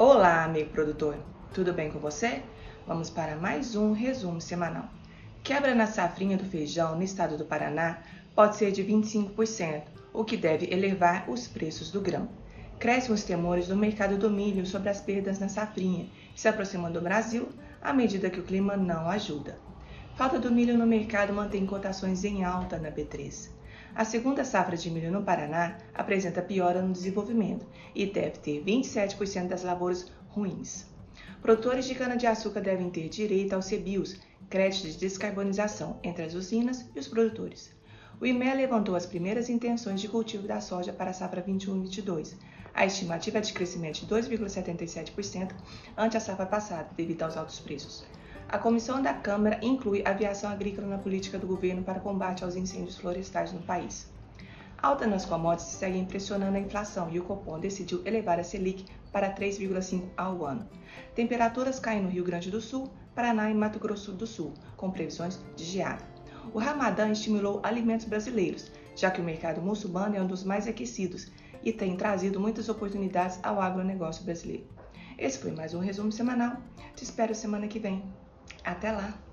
Olá, amigo produtor. Tudo bem com você? Vamos para mais um resumo semanal. Quebra na safrinha do feijão no estado do Paraná pode ser de 25%, o que deve elevar os preços do grão. Crescem os temores do mercado do milho sobre as perdas na safrinha, se aproximando do Brasil à medida que o clima não ajuda. Falta do milho no mercado mantém cotações em alta na B3. A segunda safra de milho no Paraná apresenta piora no desenvolvimento e deve ter 27% das lavouras ruins. Produtores de cana-de-açúcar devem ter direito aos CBIOS, créditos de descarbonização, entre as usinas e os produtores. O IME levantou as primeiras intenções de cultivo da soja para a safra 21-22. A estimativa é de crescimento de 2,77% ante a safra passada, devido aos altos preços. A comissão da Câmara inclui aviação agrícola na política do governo para combate aos incêndios florestais no país. Alta nas commodities segue impressionando a inflação e o Copom decidiu elevar a Selic para 3,5 ao ano. Temperaturas caem no Rio Grande do Sul, Paraná e Mato Grosso do Sul, com previsões de geada. O Ramadã estimulou alimentos brasileiros, já que o mercado muçulmano é um dos mais aquecidos e tem trazido muitas oportunidades ao agronegócio brasileiro. Esse foi mais um resumo semanal. Te espero semana que vem. Até lá!